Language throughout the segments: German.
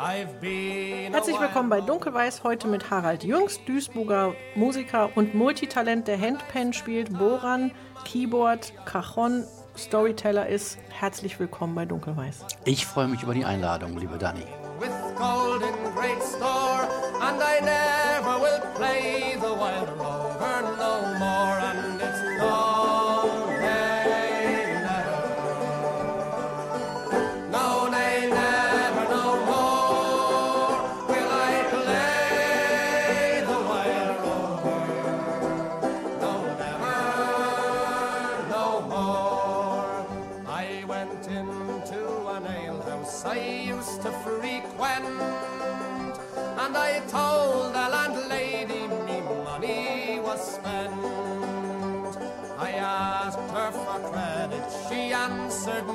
Herzlich willkommen bei Dunkelweiß, heute mit Harald Jüngst, Duisburger Musiker und Multitalent, der Handpan spielt, Boran, Keyboard, Cajon, Storyteller ist. Herzlich willkommen bei Dunkelweiß. Ich freue mich über die Einladung, liebe Dani. With gold in great store, and I never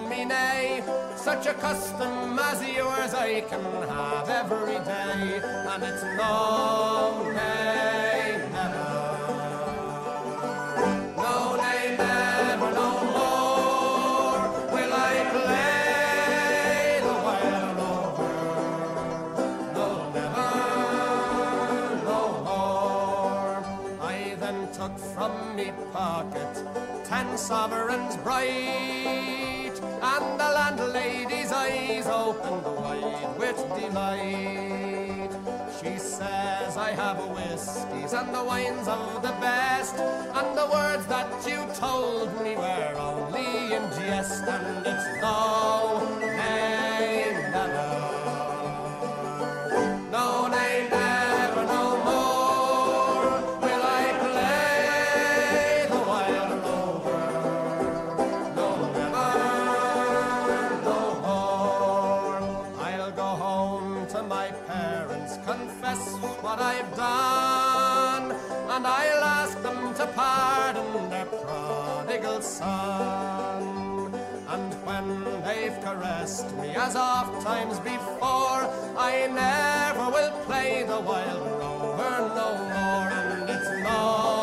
me nay. Such a custom as yours I can have every day, and it's no, nay, never. No, never, no more will I play the wild. No, never, no more. I then took from me pocket ten sovereigns bright, and the landlady's eyes opened wide with delight. She says I have whiskies and the wines of the best, and the words that you told me were only in jest, and it's no, son. And when they've caressed me as oft times before, I never will play the wild rover no more, and it's no,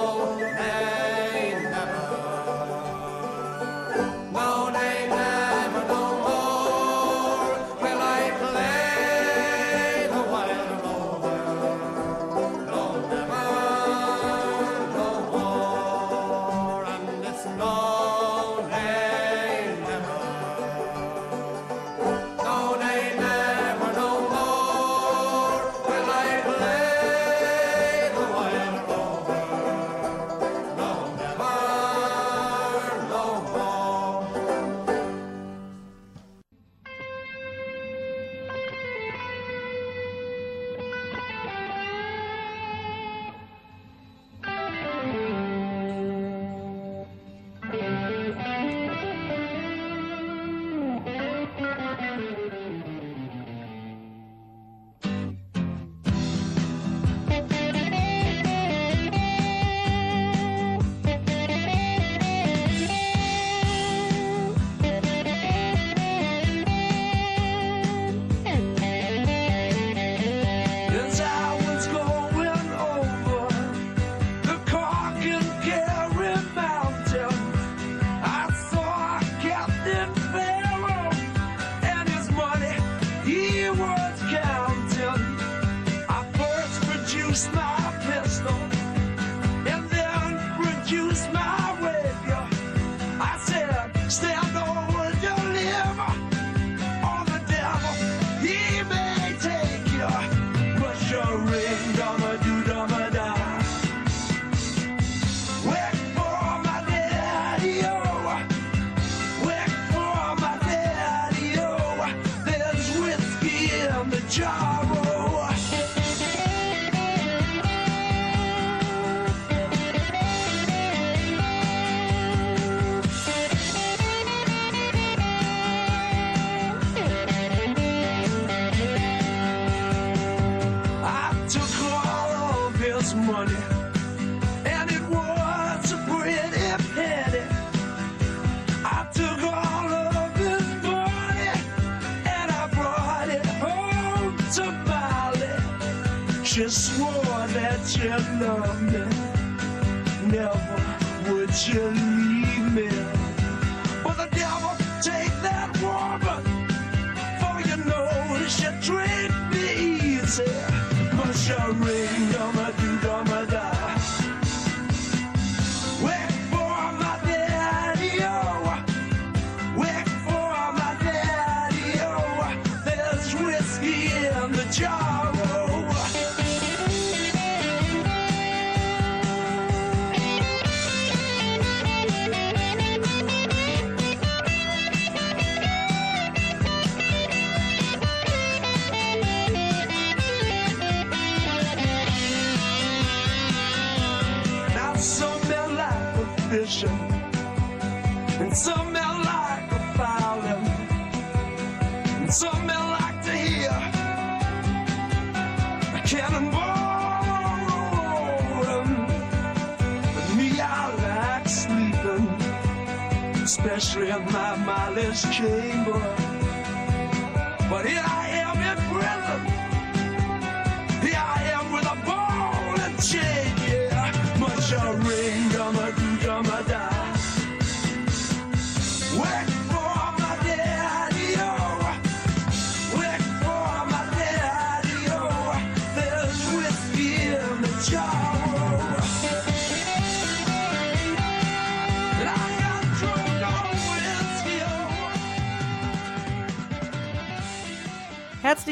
this chamber.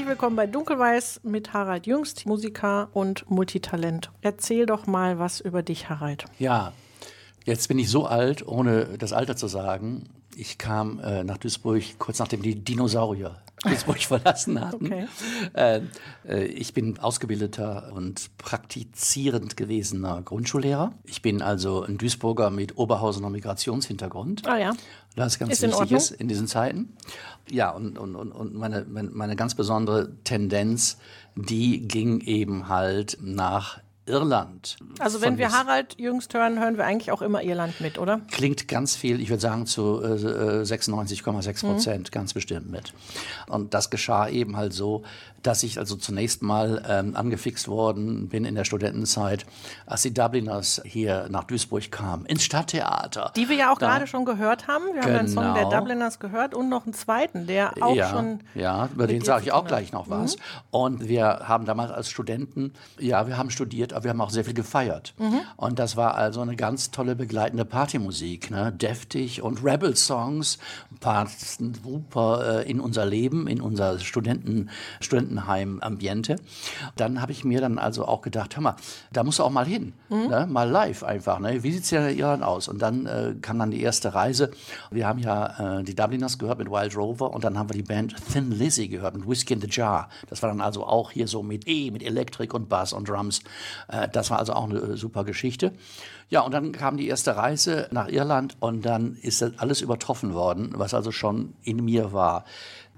Willkommen bei Dunkelweiß mit Harald Jüngst, Musiker und Multitalent. Erzähl doch mal was über dich, Harald. Ja, jetzt bin ich so alt, ohne das Alter zu sagen. Ich kam äh, nach Duisburg kurz nachdem die Dinosaurier Duisburg verlassen hatten. Okay. Äh, äh, ich bin ausgebildeter und praktizierend gewesener Grundschullehrer. Ich bin also ein Duisburger mit Oberhausener Migrationshintergrund. Ah ja. Das ist ganz Ist in wichtig Ordnung. ist in diesen Zeiten. Ja, und, und, und, meine meine ganz besondere Tendenz, die ging eben halt nach Irland. Also wenn wir Harald Jüngst hören, hören wir eigentlich auch immer Irland mit, oder? klingt ganz viel, ich würde sagen zu äh, äh, 96,6 Prozent ganz bestimmt mit. Und das geschah eben halt so, dass ich also zunächst mal ähm, angefixt worden bin in der Studentenzeit, als die Dubliners hier nach Duisburg kamen, ins Stadttheater. Die wir ja auch gerade schon gehört haben. Wir haben einen Song der Genau. Dubliners gehört und noch einen zweiten, der auch ja, schon. ja, über den sage ich auch gleich noch was. Und wir haben damals als Studenten, ja, wir haben studiert, aber wir haben auch sehr viel gefeiert. Und das war also eine ganz tolle begleitende Partymusik, ne? deftig und Rebel-Songs passten super äh, in unser Leben, in unser Studenten, Studentenheim-Ambiente. Dann habe ich mir dann also auch gedacht, hör mal, da musst du auch mal hin, ne? mal live einfach. Ne? Wie sieht es ja in Irland aus? Und dann äh, kam dann die erste Reise. Wir haben ja äh, die Dubliners gehört mit Wild Rover und dann haben wir die Band Thin Lizzy gehört mit Whiskey in the Jar. Das war dann also auch hier so mit E, mit Elektrik und Bass und Drums. Äh, das war also auch eine äh, super Geschichte. Ja, und dann kam die erste Reise nach Irland und dann ist das alles übertroffen worden, was also schon in mir war.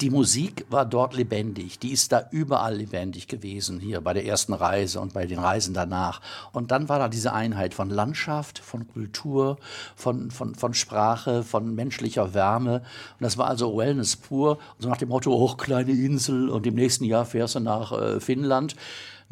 Die Musik war dort lebendig, die ist da überall lebendig gewesen, hier bei der ersten Reise und bei den Reisen danach. Und dann war da diese Einheit von Landschaft, von Kultur, von, von, von Sprache, von menschlicher Wärme. Und das war also Wellness pur, so nach dem Motto, oh, kleine Insel und im nächsten Jahr fährst du nach äh, Finnland.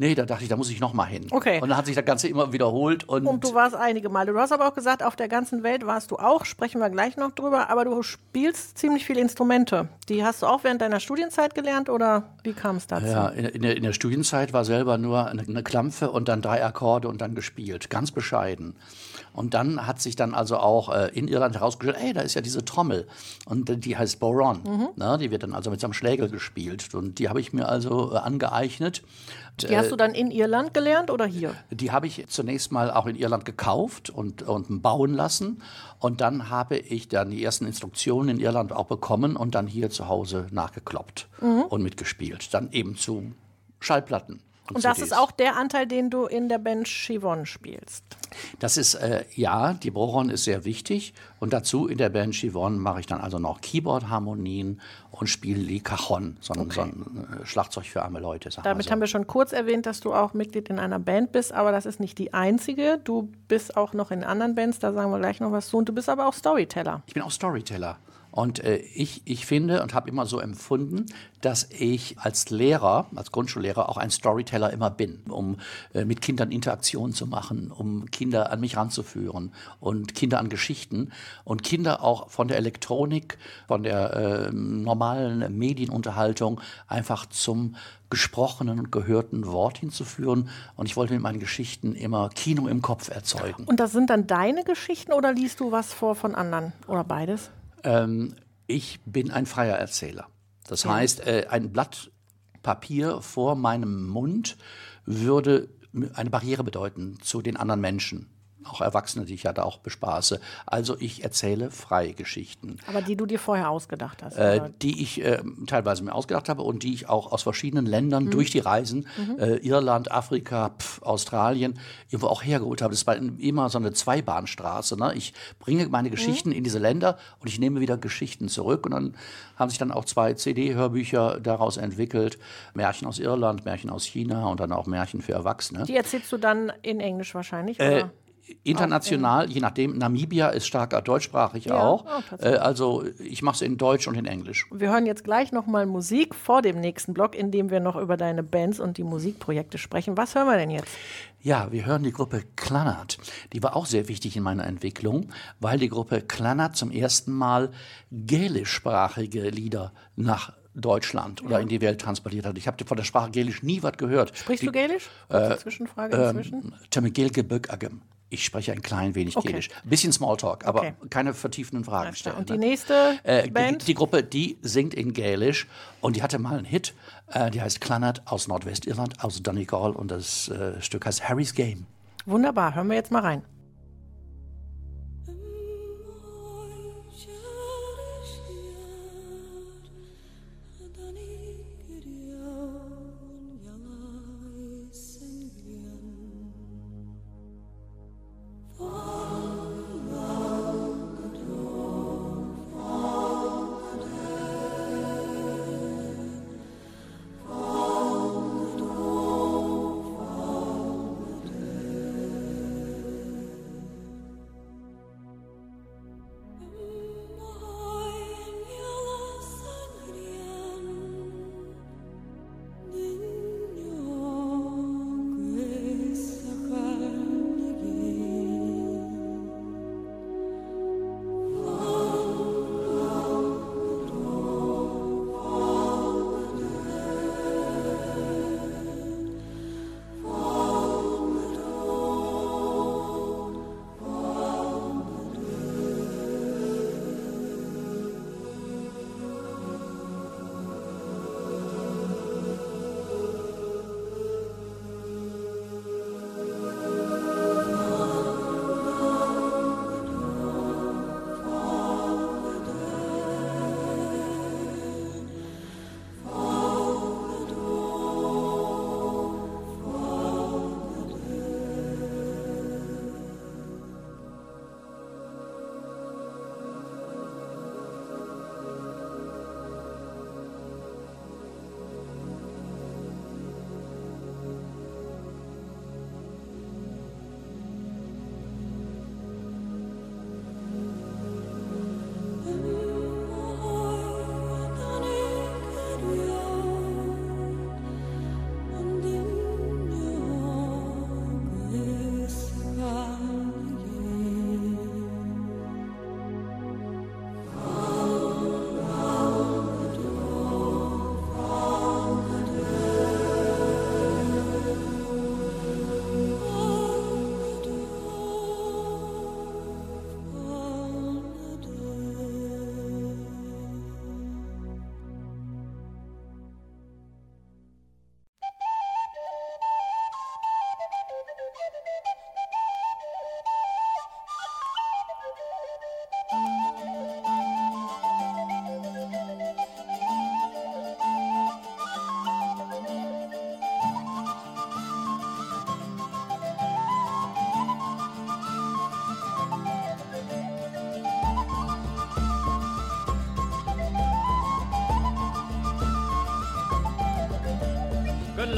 Nee, da dachte ich, da muss ich noch mal hin. Okay. Und dann hat sich das Ganze immer wiederholt und, Und du warst einige Male. Du hast aber auch gesagt, auf der ganzen Welt warst du auch, sprechen wir gleich noch drüber, aber du spielst ziemlich viele Instrumente. Die hast du auch während deiner Studienzeit gelernt oder wie kam es dazu? Ja, in, in, der, in der Studienzeit war selber nur eine, eine Klampfe und dann drei Akkorde und dann gespielt, ganz bescheiden. Und dann hat sich dann also auch äh, in Irland herausgestellt, ey, da ist ja diese Trommel und äh, die heißt Boron. Ne? Die wird dann also mit so einem Schlägel gespielt und die habe ich mir also äh, angeeignet. Die hast du dann in Irland gelernt oder hier? Die habe ich zunächst mal auch in Irland gekauft und, und bauen lassen. Und dann habe ich dann die ersten Instruktionen in Irland auch bekommen und dann hier zu Hause nachgekloppt und mitgespielt. Dann eben zu Schallplatten. Und das CDs. ist auch der Anteil, den du in der Band Chivon spielst. Das ist, äh, ja, die Boron ist sehr wichtig. Und dazu in der Band Chivon mache ich dann also noch Keyboard-Harmonien und spiele die Cajon, so ein, so ein äh, Schlagzeug für arme Leute. Damit so. haben wir schon kurz erwähnt, dass du auch Mitglied in einer Band bist, aber das ist nicht die einzige. Du bist auch noch in anderen Bands, da sagen wir gleich noch was zu. Und du bist aber auch Storyteller. Ich bin auch Storyteller. Und äh, ich, ich finde und habe immer so empfunden, dass ich als Lehrer, als Grundschullehrer auch ein Storyteller immer bin, um äh, mit Kindern Interaktion zu machen, um Kinder an mich ranzuführen und Kinder an Geschichten und Kinder auch von der Elektronik, von der äh, normalen Medienunterhaltung einfach zum gesprochenen und gehörten Wort hinzuführen. Und ich wollte mit meinen Geschichten immer Kino im Kopf erzeugen. Und das sind dann deine Geschichten oder liest du was vor von anderen? Oder beides? Ähm, ich bin ein freier Erzähler. Das heißt, äh, ein Blatt Papier vor meinem Mund würde eine Barriere bedeuten zu den anderen Menschen. Auch Erwachsene, die ich ja da auch bespaße. Also ich erzähle freie Geschichten. Aber die du dir vorher ausgedacht hast. Äh, die ich äh, teilweise mir ausgedacht habe und die ich auch aus verschiedenen Ländern Mhm. durch die Reisen, äh, Irland, Afrika, pf, Australien, irgendwo auch hergeholt habe. Das war immer so eine Zweibahnstraße. Ne? Ich bringe Mhm. meine Geschichten in diese Länder und ich nehme wieder Geschichten zurück. Und dann haben sich dann auch zwei CD-Hörbücher daraus entwickelt. Märchen aus Irland, Märchen aus China und dann auch Märchen für Erwachsene. die erzählst du dann in Englisch wahrscheinlich? Äh, Oder? International, je nachdem, Namibia ist stark deutschsprachig Ja, auch. oh, äh, also ich mache es in Deutsch und in Englisch. Wir hören jetzt gleich nochmal Musik vor dem nächsten Block, in dem wir noch über deine Bands und die Musikprojekte sprechen. Was hören wir denn jetzt? Ja, wir hören die Gruppe Klannert. Die war auch sehr wichtig in meiner Entwicklung, weil die Gruppe Klannert zum ersten Mal gälischsprachige Lieder nach Deutschland oder in die Welt transportiert hat. Ich habe von der Sprache Gälisch nie was gehört. Sprichst die, du Gälisch? Kurze Zwischenfrage inzwischen. Ähm, Temegilge Böckagem. Ich spreche ein klein wenig Okay. Gälisch. Bisschen Smalltalk, aber Okay. keine vertiefenden Fragen stellen. Und die ne? nächste Äh, Band? Die, die Gruppe, die singt in Gälisch und die hatte mal einen Hit, äh, die heißt Klannert aus Nordwestirland, aus Donegal und das äh, Stück heißt Harry's Game. Wunderbar, hören wir jetzt mal rein.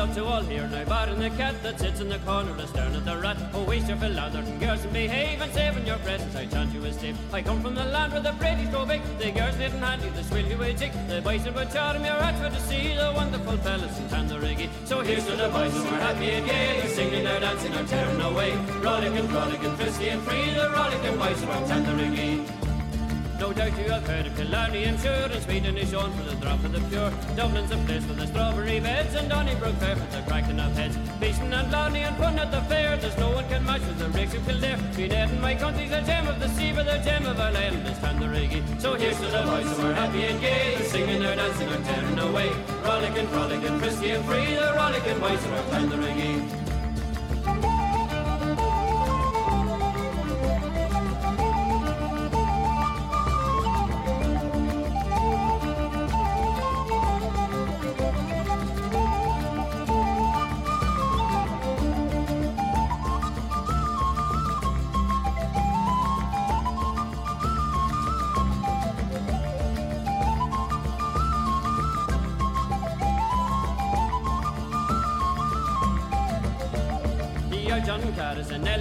To all here now, bar the cat that sits in the corner astern of the rat. Oh, waste your philander, girls and behave and save in your presence. I chant you a step. I come from the land where the Brady's go big. The girls didn't hand you the swilly way tick. The boys that would charm your heart for to see the wonderful fellas in Tandariggy. So here's to the boys who are happy and gay. They're singing, they're dancing, they're tearing away. Rollicking, frolicking, frisky and free. The rollicking boys around Tandariggy. No you have heard of Killarney, I'm sure, and Sweden is for the drop of the pure. Dublin's a place for the strawberry beds, and Donnybrook fair for the cracking of heads. Beeston and Blarney and Pun at the fair, there's no one can match with the rigs of Kildare. And my country's a gem of the sea, but the gem of our land is Tandariggy. So here's to the boys who are happy and gay, singing, they're dancing, they're tearing away. Rollicking, frolicking, frisky and free, the rollicking boys who are the Here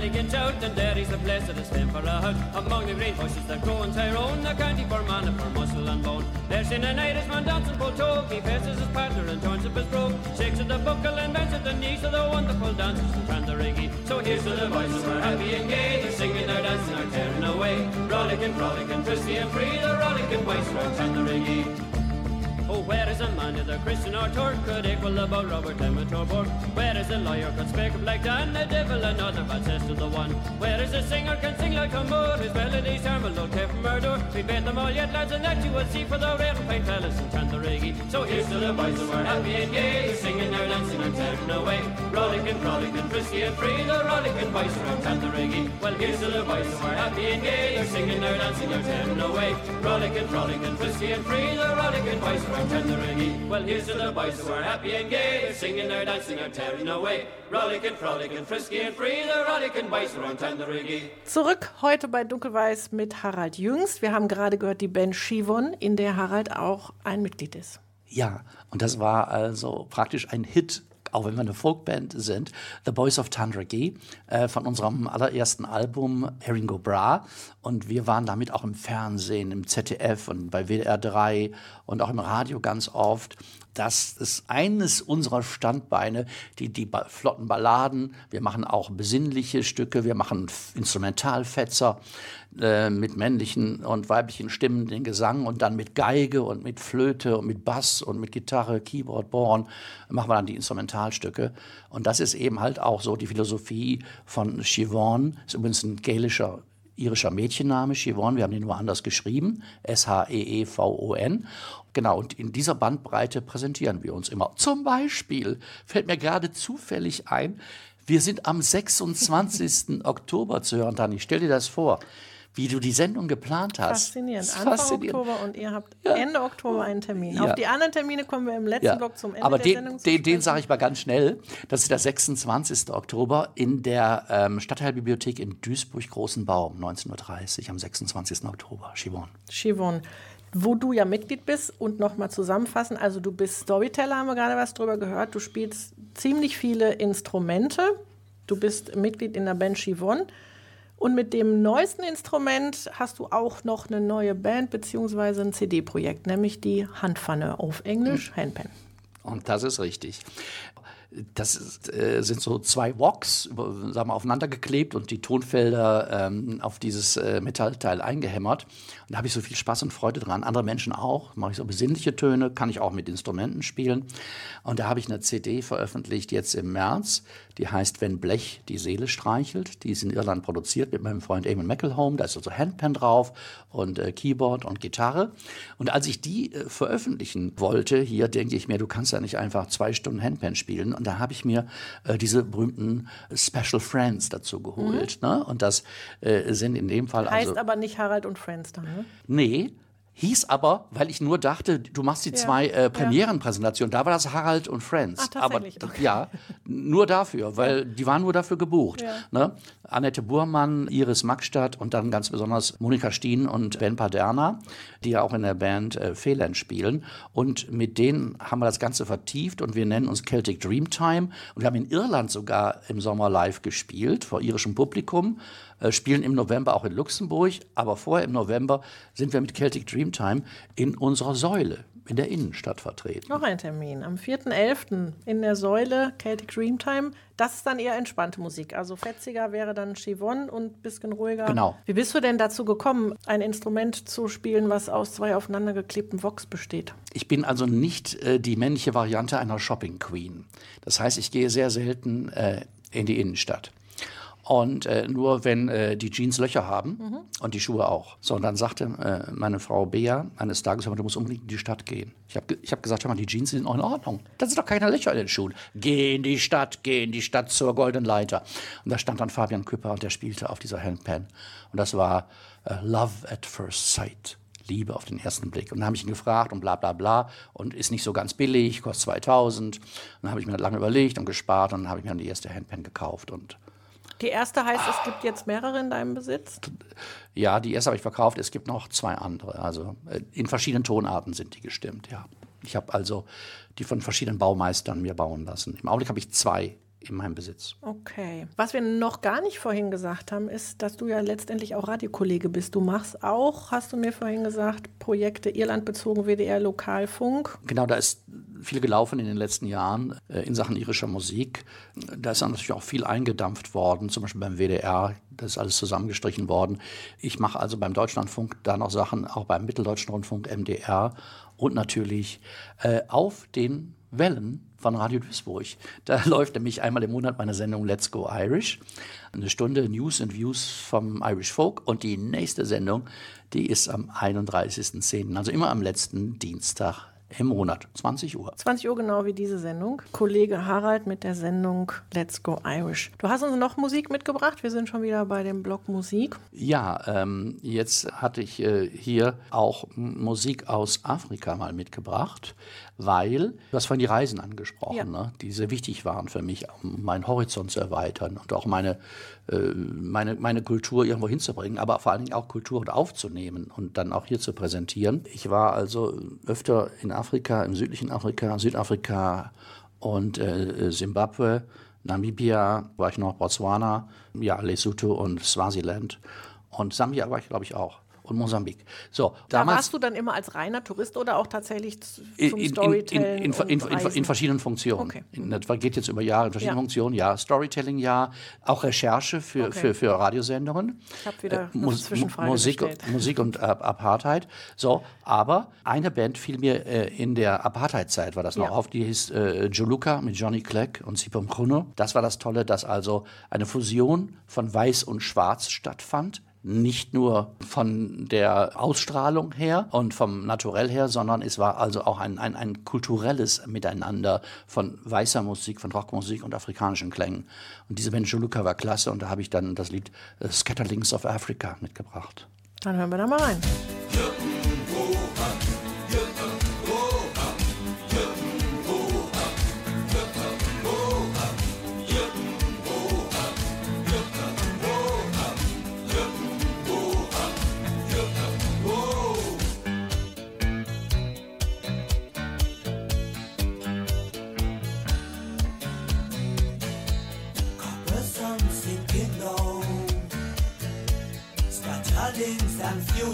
Elegant out, and there is that is fit for a hug. Among the green bushes that grow in Tyrone, the county for man and for muscle and bone. There's in an Irishman dancing full toe, he faces his partner and turns up his brogue. Shakes at the buckle and bends at the knees of the wonderful dancers from Tandariggy. So here's to the boys who are happy and gay, they're singing, they're dancing, they're tearing away. Rollicking, frolicking, frisky and free, the rollicking boys from Tandariggy. Where is a man either Christian or Turk could equal about Robert or Burke? Where is a lawyer could speak like Dan, the devil another bad says to the one? Where is a singer can sing like a moor, his melodies are will don't from murder? We bet them all yet, lads, and that you will see for the red and paint fellas in Tandariggy. So here's to the boys who are happy and gay, singing, they're dancing and tearing away. Rollicking, frolicking, frisky and free, the rollicking boys from Tandariggy. Well, here's to the boys who are happy and gay, they're singing, they're dancing, they're tearing away. Rollicking, frolicking, frisky and free, the rollicking boys Well, here's to the boys who are happy and gay, they're singing, they're dancing, they're tearing away. Rollicking, frolicking, frisky and free, the rollicking boys from Tandariggy. Zurück heute bei Dunkelweiß mit Harald Jüngst. Wir haben gerade gehört die Band Shivon, in der Harald auch ein Mitglied ist. Ja, und das war also praktisch ein Hit, auch wenn wir eine Folkband sind. The Boys of Tandragee äh, von unserem allerersten Album Eringo Bra. Und wir waren damit auch im Fernsehen, im ZDF und bei WDR 3 und auch im Radio ganz oft. Das ist eines unserer Standbeine, die, die ba flotten Balladen. Wir machen auch besinnliche Stücke, wir machen Instrumentalfetzer äh, mit männlichen und weiblichen Stimmen, den Gesang und dann mit Geige und mit Flöte und mit Bass und mit Gitarre, Keyboard, Born machen wir dann die Instrumentalstücke. Und das ist eben halt auch so die Philosophie von Siobhan, ist übrigens ein gälischer irischer Mädchenname, Siobhan, wir haben den nur anders geschrieben, S-H-E-E-V-O-N. Genau, und in dieser Bandbreite präsentieren wir uns immer. Zum Beispiel fällt mir gerade zufällig ein, wir sind am 26. Oktober zu hören, Dani. Stell dir das vor, wie du die Sendung geplant hast. Faszinierend. Anfang faszinierend. Oktober und ihr habt Ja. Ende Oktober einen Termin. Ja. Auf die anderen Termine kommen wir im letzten Ja, Block zum Ende aber der den, Sendung. den, den sage ich mal ganz schnell. Das ist der 26. Oktober in der ähm, Stadtteilbibliothek in Duisburg-Großenbaum, 19.30 Uhr am 26. Oktober. Shivon. Shivon, wo du ja Mitglied bist und nochmal zusammenfassen, also du bist Storyteller, haben wir gerade was drüber gehört, du spielst ziemlich viele Instrumente, du bist Mitglied in der Band Shivon und mit dem neuesten Instrument hast du auch noch eine neue Band bzw. ein CD-Projekt, nämlich die Handpfanne auf Englisch, Handpan. Und das ist richtig. Das ist, äh, sind so zwei Woks sagen wir, aufeinander geklebt und die Tonfelder ähm, auf dieses äh, Metallteil eingehämmert. Und da habe ich so viel Spaß und Freude dran. Andere Menschen auch. Mache ich so besinnliche Töne, kann ich auch mit Instrumenten spielen. Und da habe ich eine CD veröffentlicht jetzt im März. Die heißt Wenn Blech die Seele streichelt. Die ist in Irland produziert mit meinem Freund Eamon McElhone. Da ist also Handpan drauf und äh, Keyboard und Gitarre. Und als ich die äh, veröffentlichen wollte, hier denke ich mir, du kannst ja nicht einfach zwei Stunden Handpan spielen. Und da habe ich mir äh, diese berühmten Special Friends dazu geholt. Ne? Und das äh, sind in dem Fall Heißt also aber nicht Harald und Friends dann, ne? Nee, Hieß aber, weil ich nur dachte, du machst die Ja, zwei äh, Premierenpräsentationen, da war das Harald und Friends. Ach, aber tatsächlich, okay. ja, nur dafür, weil die waren nur dafür gebucht. Ja. Ne? Annette Burmann, Iris Maxstadt und dann ganz besonders Monika Steen und Ben Paderna, die ja auch in der Band äh, Fehlend spielen. Und mit denen haben wir das Ganze vertieft und wir nennen uns Celtic Dreamtime. Und wir haben in Irland sogar im Sommer live gespielt, vor irischem Publikum, spielen im November auch in Luxemburg. Aber vorher im November sind wir mit Celtic Dreamtime in unserer Säule in der Innenstadt vertreten. Noch ein Termin. Am 4.11. in der Säule Celtic Dreamtime. Das ist dann eher entspannte Musik. Also fetziger wäre dann Chivon und ein bisschen ruhiger. Genau. Wie bist du denn dazu gekommen, ein Instrument zu spielen, was aus zwei aufeinandergeklebten Vox besteht? Ich bin also nicht äh, die männliche Variante einer Shopping Queen. Das heißt, ich gehe sehr selten äh, in die Innenstadt. Und äh, nur wenn äh, die Jeans Löcher haben und die Schuhe auch. So, und dann sagte äh, meine Frau Bea eines Tages, hör mal, du musst unbedingt in die Stadt gehen. Ich habe ich hab gesagt, hör mal, die Jeans sind auch in Ordnung. Da sind doch keine Löcher in den Schuhen. Geh in die Stadt, geh in die Stadt zur Golden Leiter. Und da stand dann Fabian Küpper und der spielte auf dieser Handpan. Und das war äh, Love at First Sight. Liebe auf den ersten Blick. Und dann habe ich ihn gefragt und bla bla bla und ist nicht so ganz billig, kostet 2000. Und dann habe ich mir lange überlegt und gespart und dann habe ich mir dann die erste Handpan gekauft. Und Die erste heißt, es gibt jetzt mehrere in deinem Besitz. ja, die erste habe ich verkauft. Es gibt noch zwei andere. Also äh, in verschiedenen Tonarten sind die gestimmt, ja. Ich habe also die von verschiedenen Baumeistern mir bauen lassen. Im Augenblick habe ich zwei in meinem Besitz. Okay. Was wir noch gar nicht vorhin gesagt haben, ist, dass du ja letztendlich auch Radiokollege bist. Du machst auch, hast du mir vorhin gesagt, Projekte Irlandbezogen, WDR, Lokalfunk. Genau, da ist viel gelaufen in den letzten Jahren äh, in Sachen irischer Musik. Da ist dann natürlich auch viel eingedampft worden, zum Beispiel beim WDR, das ist alles zusammengestrichen worden. Ich mache also beim Deutschlandfunk da noch Sachen, auch beim Mitteldeutschen Rundfunk, MDR und natürlich äh, auf den Wellen von Radio Duisburg. Da läuft nämlich einmal im Monat meine Sendung Let's Go Irish. Eine Stunde News and Views vom Irish Folk. Und die nächste Sendung, die ist am 31.10., also immer am letzten Dienstag im Monat, 20 Uhr. 20 Uhr genau wie diese Sendung. Kollege Harald mit der Sendung Let's Go Irish. Du hast uns noch Musik mitgebracht. Wir sind schon wieder bei dem Blog Musik. Ja, ähm, jetzt hatte ich äh, hier auch Musik aus Afrika mal mitgebracht, weil du hast vorhin die Reisen angesprochen, Ja. ne, die sehr wichtig waren für mich, um meinen Horizont zu erweitern und auch meine, äh, meine, meine Kultur irgendwo hinzubringen, aber vor allen Dingen auch Kultur aufzunehmen und dann auch hier zu präsentieren. Ich war also öfter in Afrika, im südlichen Afrika, Südafrika und äh, Simbabwe. Namibia war ich noch, Botswana, ja, Lesotho und Swasiland. Und Sambia war ich, glaube ich, auch. Und Mosambik. So, Da warst du dann immer als reiner Tourist oder auch tatsächlich zum in, in, Storytelling in, in, in, verschiedenen Funktionen. Okay. Das geht jetzt über Jahre in verschiedenen Ja. Funktionen. Ja, Storytelling, ja, auch Recherche für, Okay. für, für Radiosendungen. Ich habe wieder Äh, Mus- Musik. Musik und äh, Apartheid. So, aber eine Band fiel mir äh, in der Apartheid-Zeit, war das noch Ja. auf, die hieß äh, Juluka mit Johnny Clegg und Sipom Kruno. Das war das Tolle, dass also eine Fusion von Weiß und Schwarz stattfand. Nicht nur von der Ausstrahlung her und vom Naturell her, sondern es war also auch ein, ein, ein kulturelles Miteinander von weißer Musik, von Rockmusik und afrikanischen Klängen. Und diese Band Juluka war klasse und da habe ich dann das Lied äh, Scatterlings of Africa mitgebracht. Dann hören wir da mal rein.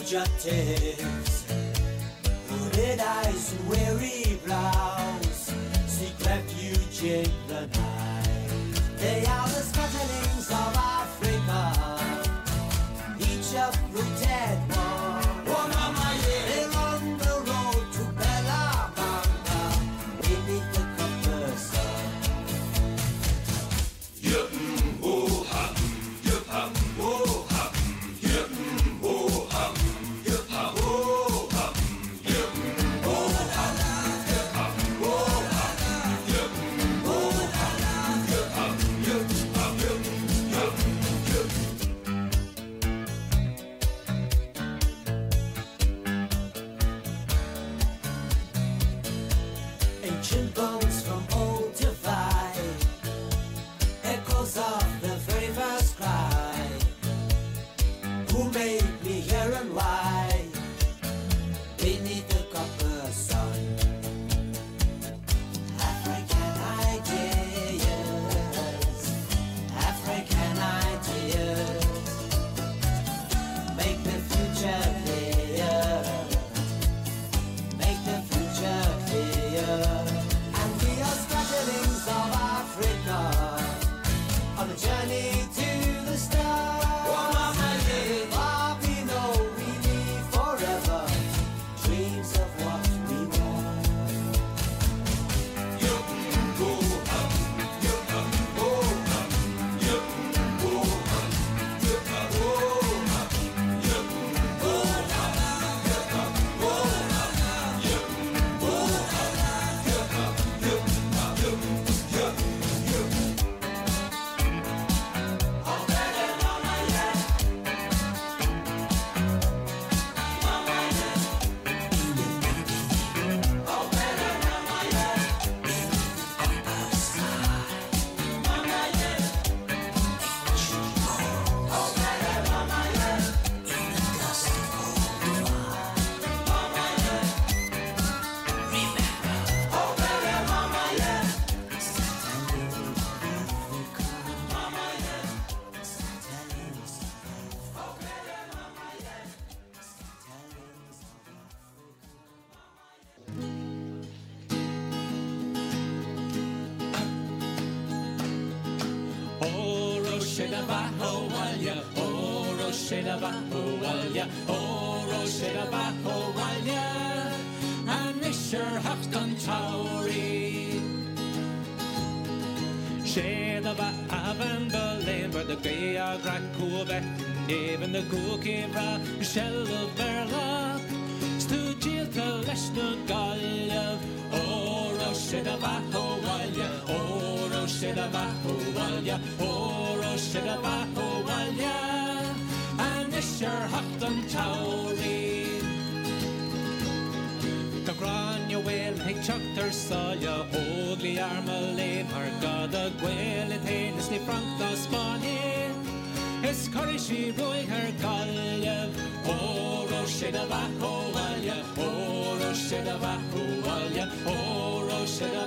Fugitives. Hooded eyes and weary brows. Seek refuge in the night. They are the scatterlings of Africa. be Even de koki fra Kjell Berla Studjeta lesnu galja Oro shida vaho valja Oro shida vaho valja Oro shida vaho valja An isher haktan tauri Ta granja wel hek chakter saja Ogli arma er lev Harka da gwelet the ni frankta spar bez korysi her kalje, oroś się da wachu walje, oroś się da wachu walje, oroś da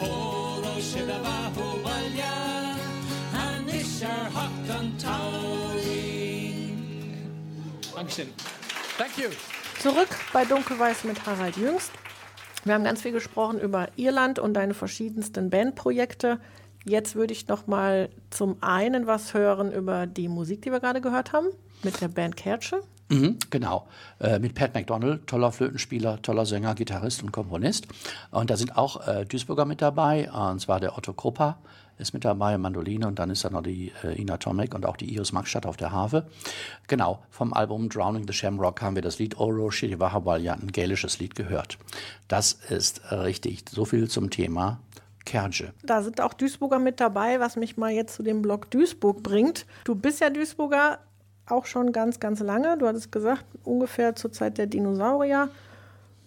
óró siad a bhathóhaile an is ar hacht an tairí. Dankeschön. Thank you. Zurück bei Dunkelweiß mit Harald Jüngst. Wir haben ganz viel gesprochen über Irland und deine verschiedensten Bandprojekte. Jetzt würde ich noch mal zum einen was hören über die Musik, die wir gerade gehört haben, mit der Band Kertsche. Mhm, genau. Äh, mit Pat McDonald, toller Flötenspieler, toller Sänger, Gitarrist und Komponist. Und da sind auch äh, Duisburger mit dabei, und zwar der Otto Krupa ist mit dabei, Mandoline, und dann ist da noch die äh, Ina Tomek und auch die Iris Magstadt auf der Harfe. Genau, vom Album Drowning the Shamrock haben wir das Lied Oro Shiriwahawalia, ein gälisches Lied gehört. Das ist richtig. So viel zum Thema Kerge. Da sind auch Duisburger mit dabei, was mich mal jetzt zu dem Blog Duisburg bringt. Du bist ja Duisburger auch schon ganz, ganz lange. Du hattest gesagt, ungefähr zur Zeit der Dinosaurier.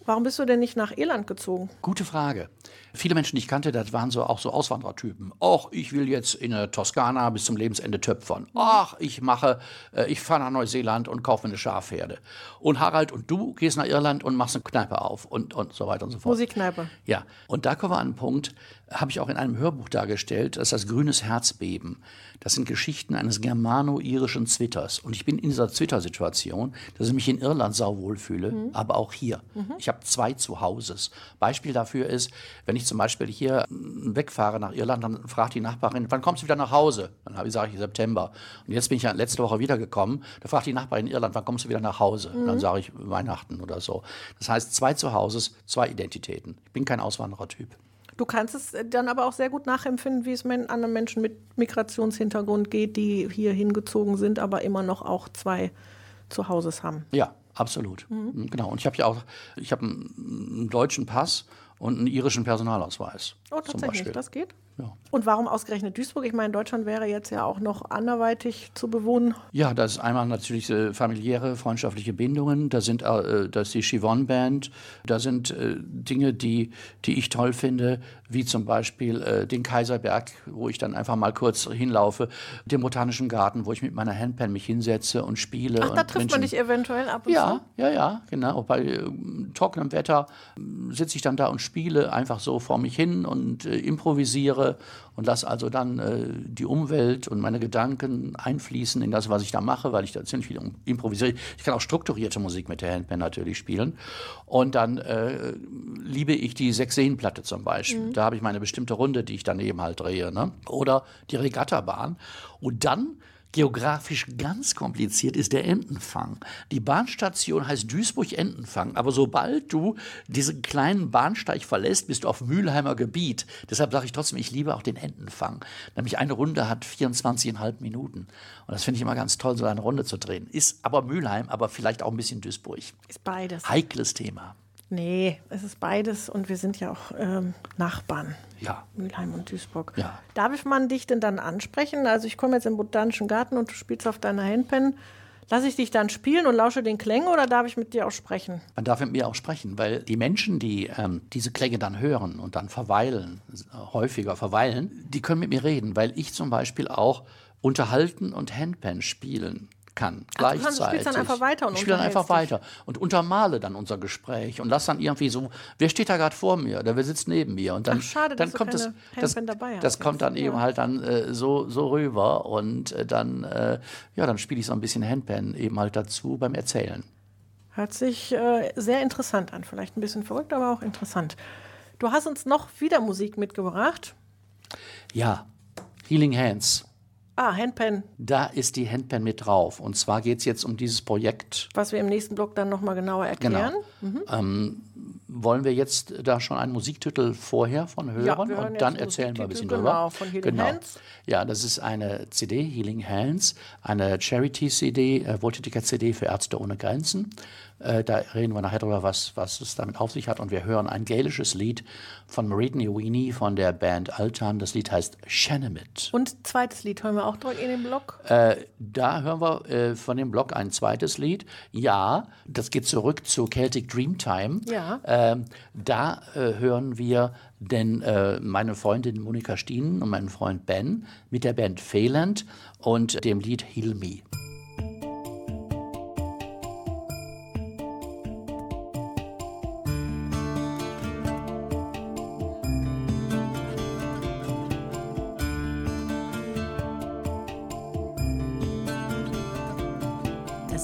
Warum bist du denn nicht nach Irland gezogen? Gute Frage. Viele Menschen, die ich kannte, das waren so auch so Auswanderertypen. Ach, ich will jetzt in der Toskana bis zum Lebensende töpfern. Ach, ich mache, äh, ich fahre nach Neuseeland und kaufe mir eine Schafherde. Und Harald und du gehst nach Irland und machst eine Kneipe auf und, und so weiter und so fort. Musikkneipe. Ja, und da kommen wir an einen Punkt, habe ich auch in einem Hörbuch dargestellt, das ist das Grünes Herzbeben. Das sind Geschichten eines germano-irischen Zwitters. Und ich bin in dieser Zwitter-Situation, dass ich mich in Irland sauwohl fühle, aber auch hier. Ich habe zwei Zuhauses. Beispiel dafür ist, wenn ich zum Beispiel hier wegfahre nach Irland, dann fragt die Nachbarin, wann kommst du wieder nach Hause? Dann sage ich, September. Und jetzt bin ich ja letzte Woche wiedergekommen. Da fragt die Nachbarin in Irland, wann kommst du wieder nach Hause? Und dann sage ich, Weihnachten oder so. Das heißt, zwei Zuhauses, zwei Identitäten. Ich bin kein Auswanderertyp. Du kannst es äh, dann aber auch sehr gut nachempfinden, wie es anderen Menschen mit Migrationshintergrund geht, die hier hingezogen sind, aber immer noch auch zwei Zuhauses haben. Ja, absolut. Genau. Und ich habe ja auch, ich habe einen, deutschen Pass und einen irischen Personalausweis. Oh, tatsächlich, das geht. Ja. Und warum ausgerechnet Duisburg? Ich meine, Deutschland wäre jetzt ja auch noch anderweitig zu bewohnen. Ja, das ist einmal natürlich äh, familiäre, freundschaftliche Bindungen. Da sind äh, das ist die Chivon Band. Da sind äh, Dinge, die, die ich toll finde, wie zum Beispiel äh, den Kaiserberg, wo ich dann einfach mal kurz hinlaufe, den Botanischen Garten, wo ich mit meiner Handpan mich hinsetze und spiele. Ach, und da trifft man Menschen- dich eventuell ab und Ja, ja, ja, genau. Bei trockenem Wetter äh, sitze ich dann da und spiele einfach so vor mich hin und äh, und lasse also dann äh, die Umwelt und meine Gedanken einfließen in das, was ich da mache, weil ich da ziemlich viel improvisiere. Ich kann auch strukturierte Musik mit der Handpan natürlich spielen. Und dann äh, liebe ich die Sechs-Seen-Platte zum Beispiel. Da habe ich meine bestimmte Runde, die ich daneben halt drehe. Ne? Oder die Regattabahn. Und dann Geografisch ganz kompliziert ist der Entenfang. Die Bahnstation heißt Duisburg-Entenfang, aber sobald du diesen kleinen Bahnsteig verlässt, bist du auf Mülheimer Gebiet. Deshalb sage ich trotzdem, ich liebe auch den Entenfang. Nämlich eine Runde hat 24,5 Minuten. Und das finde ich immer ganz toll, so eine Runde zu drehen. Ist aber Mülheim, aber vielleicht auch ein bisschen Duisburg. Ist beides. Heikles Thema. Nee, es ist beides und wir sind ja auch ähm, Nachbarn. Ja. Mülheim und Duisburg. Ja. Darf man dich denn dann ansprechen? Also ich komme jetzt den Botanischen Garten und du spielst auf deiner Handpan. Lasse ich dich dann spielen und lausche den Klängen oder darf ich mit dir auch sprechen? Man darf mit mir auch sprechen, weil die Menschen, die ähm, diese Klänge dann hören und dann verweilen, häufiger verweilen, die können mit mir reden, weil ich zum Beispiel auch unterhalten und Handpan spielen kann Ach, du kannst- gleichzeitig. du spielst dann einfach weiter und ich spiele dann einfach weiter und untermale dann unser Gespräch und lass dann irgendwie so, wer steht da gerade vor mir oder wer sitzt neben mir und dann, Ach, schade, dann kommt das, das, dabei das kommt dann jetzt. eben Ja. halt dann äh, so, so rüber und äh, dann, äh, ja, dann spiele ich so ein bisschen Handpan eben halt dazu beim Erzählen. Hört sich äh, sehr interessant an. Vielleicht ein bisschen verrückt, aber auch interessant. Du hast uns noch wieder Musik mitgebracht. Ja, Healing Hands. Ah, Handpan, Da ist die Handpan mit drauf. Und zwar geht es jetzt um dieses Projekt. was wir im nächsten Block dann nochmal genauer erklären. Genau. Ähm, wollen wir jetzt da schon einen Musiktitel vorher von hören? Ja, und dann erzählen wir ein bisschen Musiktitel, drüber. genau, von Healing Hands. Ja, das ist eine CD, Healing Hands, eine Charity-CD, äh, Wohltätiger-CD für Ärzte ohne Grenzen. Äh, da reden wir nachher drüber, was, was es damit auf sich hat. Und wir hören ein gälisches Lied von Mairead Weenie von der Band Altan. Das Lied heißt Shanamit. Und zweites Lied hören wir auch dort in dem Block. Da hören wir äh, von dem Blog ein zweites Lied. Ja, das geht zurück zu Celtic Dreamtime. Ja. Ähm, da äh, hören wir denn äh, meine Freundin Monika Stienen und meinen Freund Ben mit der Band Pheland und dem Lied Heal Me.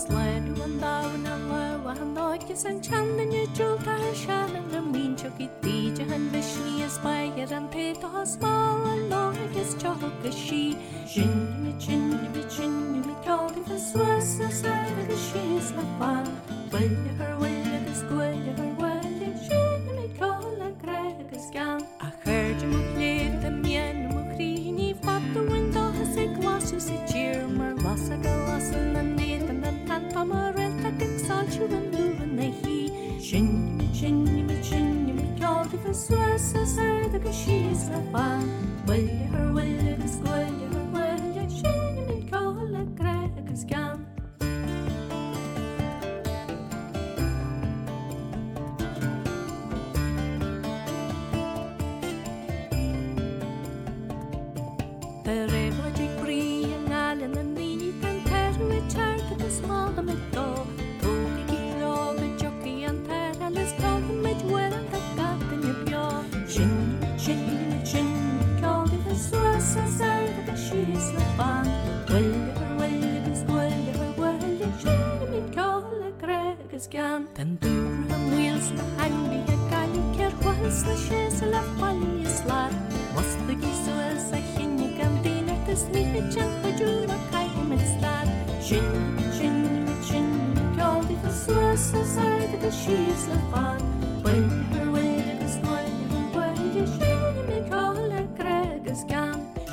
Das land one down and low and like is and chandin you joke I shall and the mean chucky teacher and vishni aspire and pay to small and like is chalk a she shin me chin me chin me called if it's was a side of the she's the fun will you her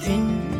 君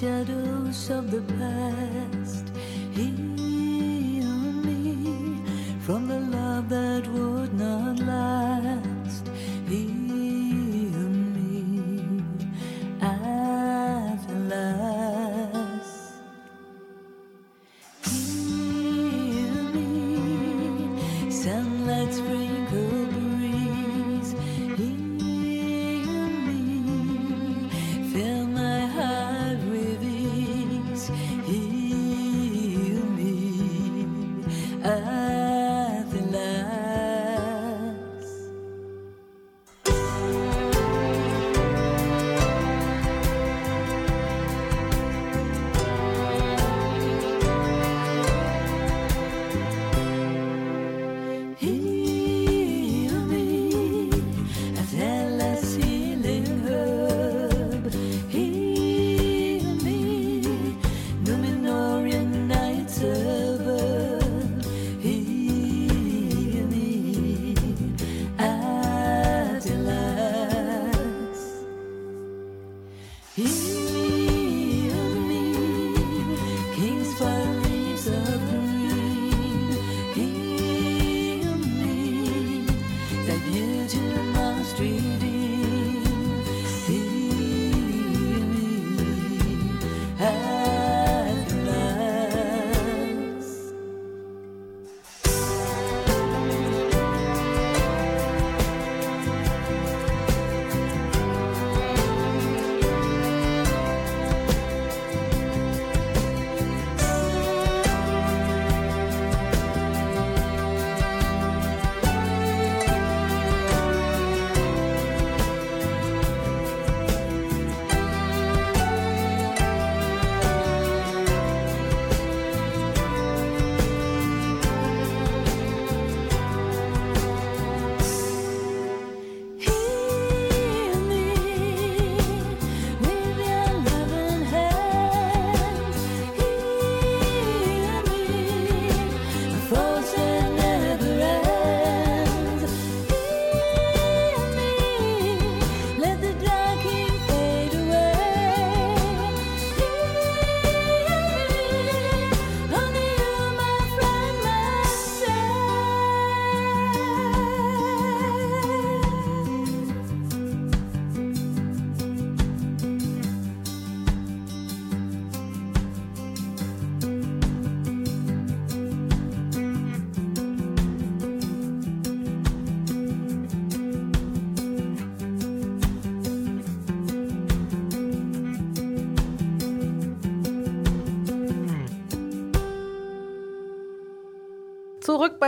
shadows of the past.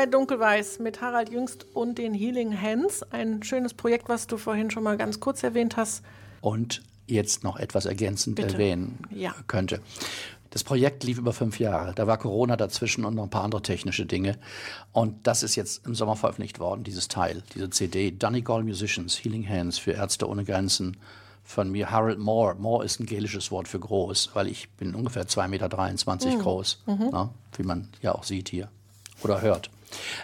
Bei Dunkelweiß mit Harald Jüngst und den Healing Hands. Ein schönes Projekt, was du vorhin schon mal ganz kurz erwähnt hast. Und jetzt noch etwas ergänzend Bitte. erwähnen Ja. könnte. Das Projekt lief über fünf Jahre. Da war Corona dazwischen und noch ein paar andere technische Dinge. Und das ist jetzt im Sommer veröffentlicht worden, dieses Teil, diese CD. Donegal Musicians, Healing Hands für Ärzte ohne Grenzen von mir. Harold Moore. Moore ist ein gälisches Wort für groß, weil ich bin ungefähr 2,23 Meter groß, na, wie man ja auch sieht hier oder hört.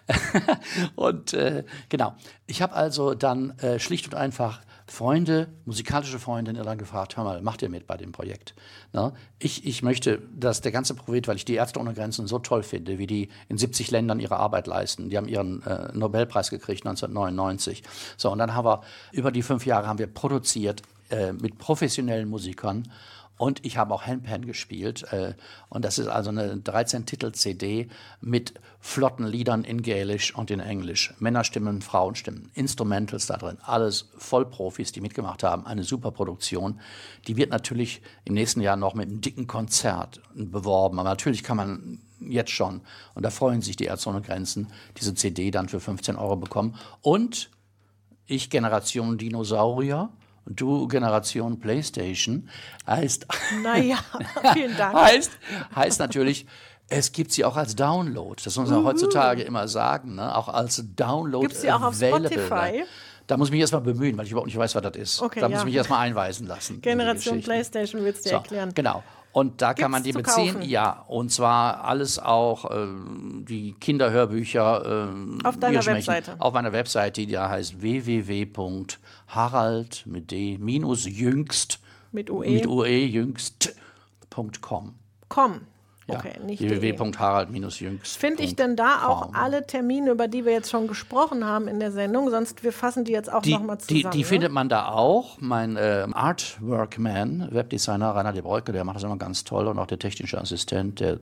und äh, genau, ich habe also dann äh, schlicht und einfach Freunde, musikalische Freunde in Irland gefragt, hör mal, macht ihr mit bei dem Projekt? Ne? Ich, ich möchte, dass der ganze Projekt, weil ich die Ärzte ohne Grenzen so toll finde, wie die in 70 Ländern ihre Arbeit leisten. Die haben ihren äh, Nobelpreis gekriegt 1999. So, und dann haben wir, über die fünf Jahre haben wir produziert äh, mit professionellen Musikern und ich habe auch Handpan gespielt. Äh, und das ist also eine 13-Titel-CD mit flotten Liedern in Gälisch und in Englisch. Männerstimmen, Frauenstimmen, Instrumentals da drin. Alles Vollprofis, die mitgemacht haben. Eine super Produktion. Die wird natürlich im nächsten Jahr noch mit einem dicken Konzert beworben. Aber natürlich kann man jetzt schon, und da freuen sich die Ärzte ohne Grenzen, diese CD dann für 15 Euro bekommen. Und ich Generation Dinosaurier und du Generation Playstation heißt, Naja, vielen Dank. heißt, heißt natürlich, es gibt sie auch als Download. Das muss man heutzutage immer sagen, ne? auch als Download. Gibt's sie auch auf available. Spotify? Da muss ich mich erstmal bemühen, weil ich überhaupt nicht weiß, was das ist. Okay, da muss ja. ich mich erstmal einweisen lassen. Generation. Playstation willst du dir So, erklären. Genau. Und da kann Gibt's man die beziehen. kaufen? Ja, und zwar alles auch ähm, die Kinderhörbücher. Ähm, Auf deiner Webseite. Auf meiner Webseite, die da heißt www.harald mit d minus jüngst Mit UE. mit ue jüngst.com. Komm. Ja, Okay, nicht www.harald-jüngst. Finde ich denn da auch alle Termine, über die wir jetzt schon gesprochen haben in der Sendung? Sonst wir fassen die jetzt auch Die, nochmal die, zusammen. die ne? findet man da auch. Mein ähm, Artwork-Man, Webdesigner Rainer de Breuke, der macht das immer ganz toll und auch der technische Assistent, der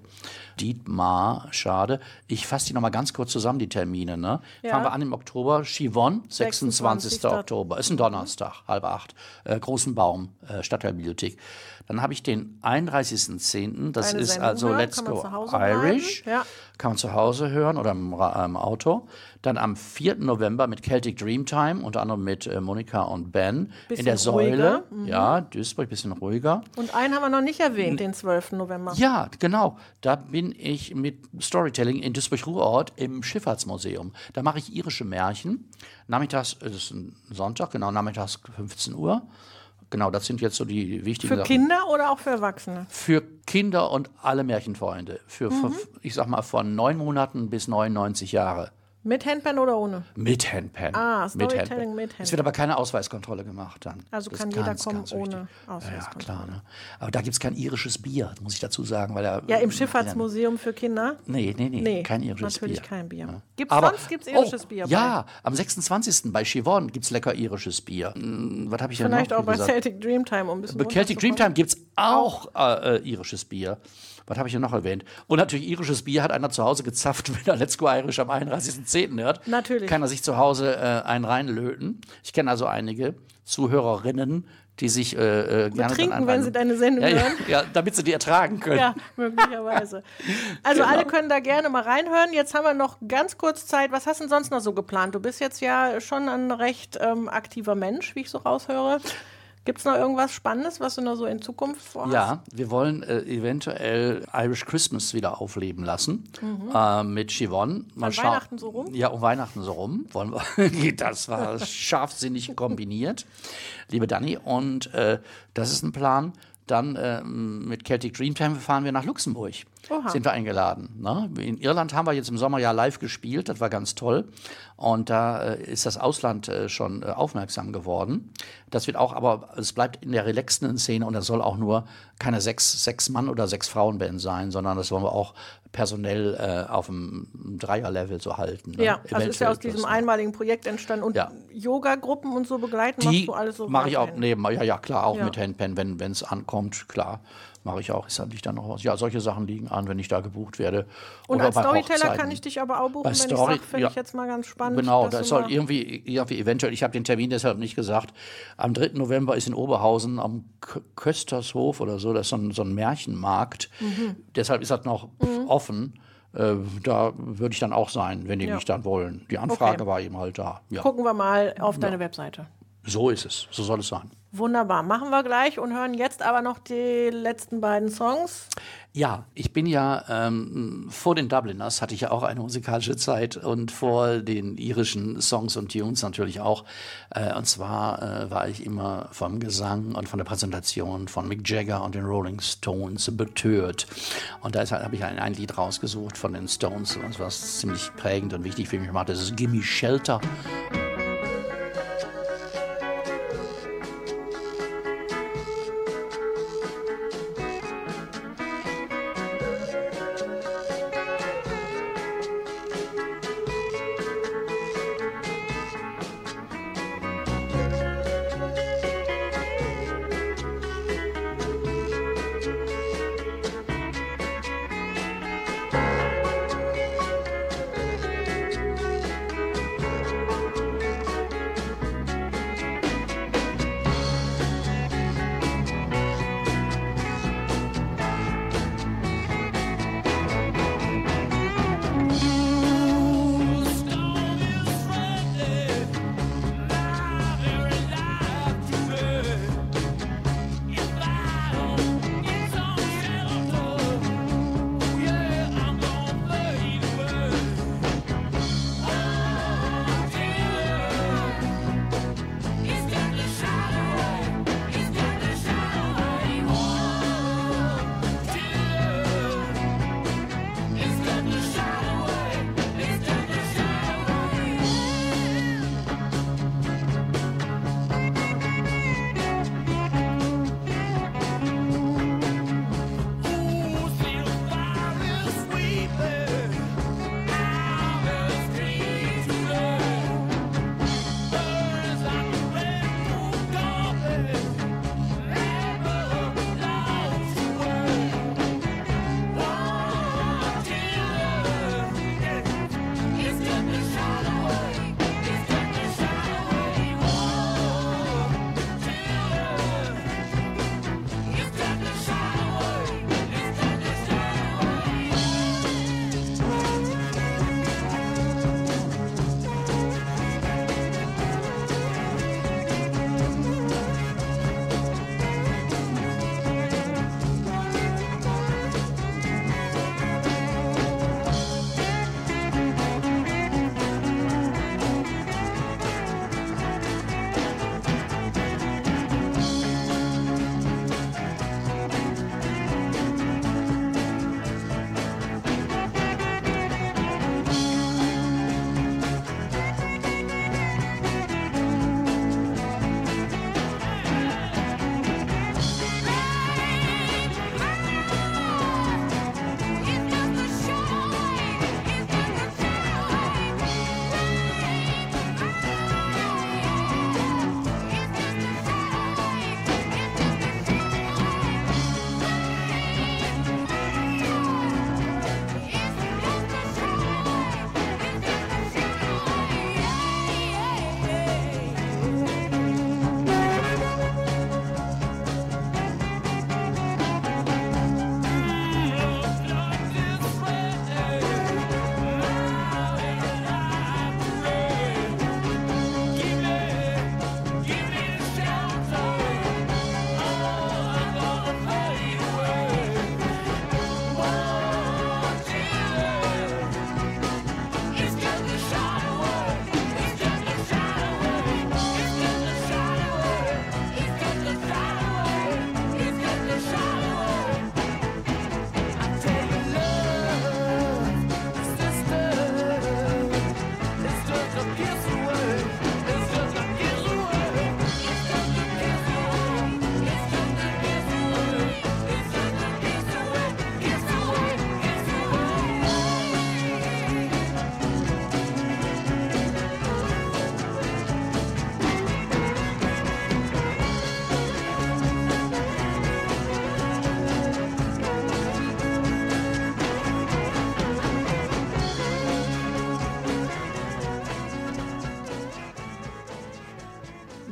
Dietmar Schade. Ich fasse die nochmal ganz kurz zusammen, die Termine. Ne? Ja. Fangen wir an im Oktober. Chivon, 26. 26. Oktober. Ist ein Donnerstag, halb acht. Äh, Großen Baum, äh, Stadtteilbibliothek. Dann habe ich den 31.10. Das Deine ist Sendung also Let's Go. Irish. Ja. Kann man zu Hause hören oder im, im Auto. Dann am 4. November mit Celtic Dreamtime, unter anderem mit äh, Monika und Ben. Bisschen in der ruhiger, Säule. Ja, Duisburg, bisschen ruhiger. Und einen haben wir noch nicht erwähnt, den 12. November. Ja, genau. Da bin ich mit Storytelling in Duisburg-Ruhrort im Schifffahrtsmuseum. Da mache ich irische Märchen. Nachmittags, es ist ein Sonntag, genau, nachmittags 15 Uhr. Genau, das sind jetzt so die wichtigen Für Sachen. Kinder oder auch für Erwachsene? Für Kinder und alle Märchenfreunde. Für, Mhm. ich sag mal, von neun Monaten bis 99 Jahre. Mit Handpan oder ohne? Mit Handpan. Ah, mit Storytelling Handpan. mit Es Handpan. wird aber keine Ausweiskontrolle gemacht dann. Also Das kann jeder ganz, kommen ganz ohne wichtig. Ja, Ausweiskontrolle. klar. Ne? Aber da gibt es kein irisches Bier, muss ich dazu sagen. Weil er, Ja, im Schifffahrtsmuseum für Kinder? Nee, nee, nee, Nee, kein irisches natürlich Bier. kein Bier. Ja. Gibt's Aber- sonst gibt's irisches oh, Bier bei? Ja, am 26. bei Chivon gibt es lecker irisches Bier. Hm, Was habe ich Vielleicht noch auch bei gesagt? Celtic Dreamtime, um ein bisschen Bei Celtic. Dreamtime gibt es auch äh, äh, irisches Bier. Was habe ich denn noch erwähnt? Und natürlich irisches Bier hat einer zu Hause gezapft, wenn er Let's Go Irish am 31.10. hört. Natürlich. Kann er sich zu Hause äh, einen reinlöten. Ich kenne also einige Zuhörerinnen, die sich äh, äh, gerne einen wenn sie deine Sendung ja, ja, hören. ja, damit sie die ertragen können. Ja, möglicherweise. Also Genau. alle können da gerne mal reinhören. Jetzt haben wir noch ganz kurz Zeit. Was hast du denn sonst noch so geplant? Du bist jetzt ja schon ein recht ähm, aktiver Mensch, wie ich so raushöre. Gibt es noch irgendwas Spannendes, was du noch so in Zukunft vorhast? Ja, wir wollen äh, eventuell Irish Christmas wieder aufleben lassen äh, mit Chivon. Mal An schauen- Mhm. Weihnachten so rum? Ja, um Weihnachten so rum. Wollen wir. das war scharfsinnig kombiniert, liebe Dani. Und äh, das ist ein Plan. Dann ähm, mit Celtic Dreamtime fahren wir nach Luxemburg. Oha. Sind wir eingeladen. Ne? In Irland haben wir jetzt im Sommer ja live gespielt, das war ganz toll. Und da äh, ist das Ausland äh, schon äh, aufmerksam geworden. Das wird auch, aber es bleibt in der relaxten Szene und das soll auch nur keine sechs, sechs Mann- oder sechs Frauenband sein, sondern das wollen wir auch personell äh, auf dem Dreierlevel so halten. Ne? Ja, also ist ja Eventuell aus diesem einmaligen Projekt entstanden. Und Ja. Yoga-Gruppen und so begleiten machst Die du alles so mache ich auch neben, ja, ja, klar, auch Ja. mit Handpan, wenn es ankommt, klar. Mache ich auch, ist dann nicht dann noch was. Ja, solche Sachen liegen an, wenn ich da gebucht werde. Und Oder als bei Storyteller Hochzeiten. kann ich dich aber auch buchen, Bei wenn Story- ich sage, finde ja. ich jetzt mal ganz spannend. Genau, das soll irgendwie, irgendwie eventuell, ich habe den Termin deshalb nicht gesagt, am 3. November ist in Oberhausen am K Köstershof oder so, das ist so ein, so ein Märchenmarkt. Mhm. Deshalb ist das noch offen. äh, da würde ich dann auch sein, wenn die Ja. mich dann wollen. Die Anfrage Okay. war eben halt da. Ja, Gucken wir mal auf deine Webseite. So ist es. So soll es sein. Wunderbar. Machen wir gleich und hören jetzt aber noch die letzten beiden Songs. Ja, ich bin ja ähm, vor den Dubliners hatte ich ja auch eine musikalische Zeit und vor den irischen Songs und Tunes natürlich auch. Äh, und zwar äh, war ich immer vom Gesang und von der Präsentation von Mick Jagger und den Rolling Stones betört. Und deshalb habe ich ein, ein Lied rausgesucht von den Stones, was ziemlich prägend und wichtig für mich macht. Das ist Gimme Shelter.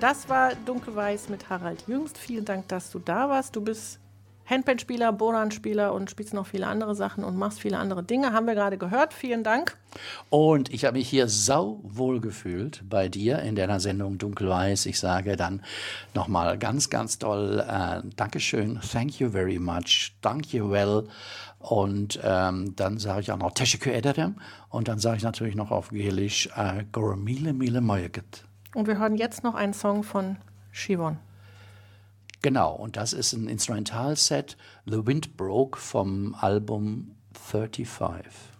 Das war Dunkelweiß mit Harald Jüngst. Vielen Dank, dass du da warst. Du bist Handbandspieler, Boran-Spieler und spielst noch viele andere Sachen und machst viele andere Dinge. Haben wir gerade gehört. Vielen Dank. Und ich habe mich hier sau wohl gefühlt bei dir in deiner Sendung Dunkelweiß. Ich sage dann nochmal ganz, ganz toll äh, Dankeschön, thank you very much, thank you well. Und ähm, dann sage ich auch noch Teşekkür ederim. Und dann sage ich natürlich noch auf Gelisch äh, Gormile Mile Moyeket. Und wir hören jetzt noch einen Song von Shivon. Genau, und das ist ein Instrumentalset, The Wind Broke vom Album 35.